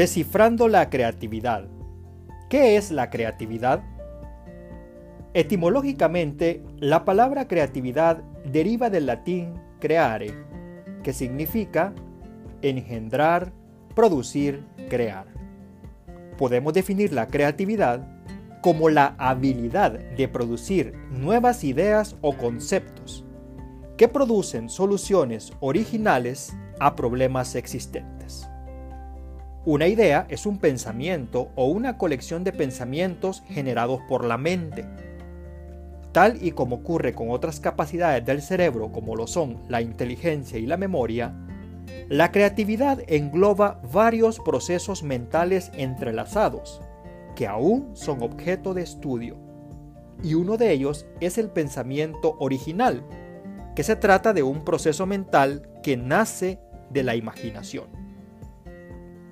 Descifrando la creatividad. ¿Qué es la creatividad? Etimológicamente, la palabra creatividad deriva del latín creare, que significa engendrar, producir, crear. Podemos definir la creatividad como la habilidad de producir nuevas ideas o conceptos que producen soluciones originales a problemas existentes. Una idea es un pensamiento o una colección de pensamientos generados por la mente. Tal y como ocurre con otras capacidades del cerebro como lo son la inteligencia y la memoria, la creatividad engloba varios procesos mentales entrelazados que aún son objeto de estudio. Y uno de ellos es el pensamiento original, que se trata de un proceso mental que nace de la imaginación.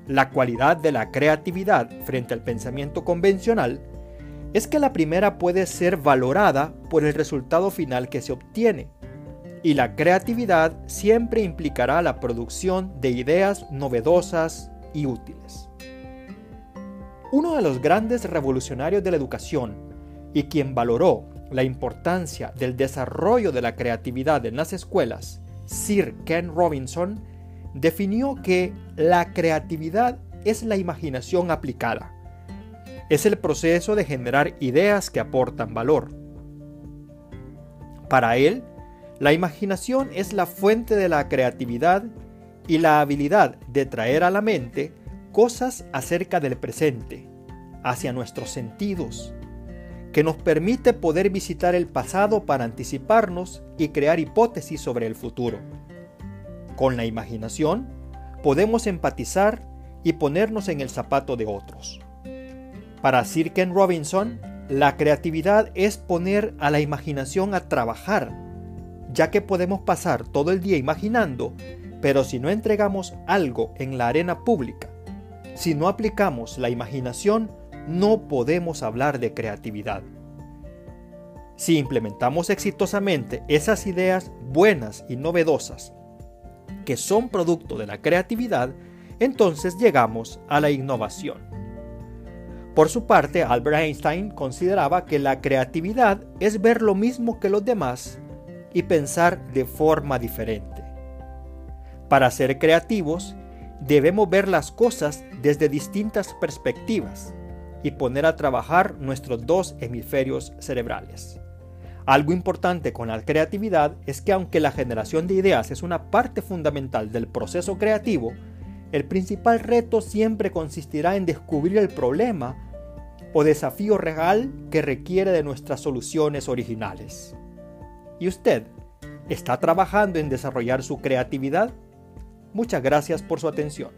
La cualidad de la creatividad frente al pensamiento convencional es que la primera puede ser valorada por el resultado final que se obtiene, y la creatividad siempre implicará la producción de ideas novedosas y útiles. Uno de los grandes revolucionarios de la educación y quien valoró la importancia del desarrollo de la creatividad en las escuelas, Sir Ken Robinson, definió que la creatividad es la imaginación aplicada. Es el proceso de generar ideas que aportan valor. Para él, la imaginación es la fuente de la creatividad y la habilidad de traer a la mente cosas acerca del presente, hacia nuestros sentidos, que nos permite poder visitar el pasado para anticiparnos y crear hipótesis sobre el futuro. Con la imaginación podemos empatizar y ponernos en el zapato de otros. Para Sir Ken Robinson, la creatividad es poner a la imaginación a trabajar, ya que podemos pasar todo el día imaginando, pero si no entregamos algo en la arena pública, si no aplicamos la imaginación, no podemos hablar de creatividad. Si implementamos exitosamente esas ideas buenas y novedosas que son producto de la creatividad, entonces llegamos a la innovación. Por su parte, Albert Einstein consideraba que la creatividad es ver lo mismo que los demás y pensar de forma diferente. Para ser creativos, debemos ver las cosas desde distintas perspectivas y poner a trabajar nuestros dos hemisferios cerebrales. Algo importante con la creatividad es que aunque la generación de ideas es una parte fundamental del proceso creativo, el principal reto siempre consistirá en descubrir el problema o desafío real que requiere de nuestras soluciones originales. ¿Y usted está trabajando en desarrollar su creatividad? Muchas gracias por su atención.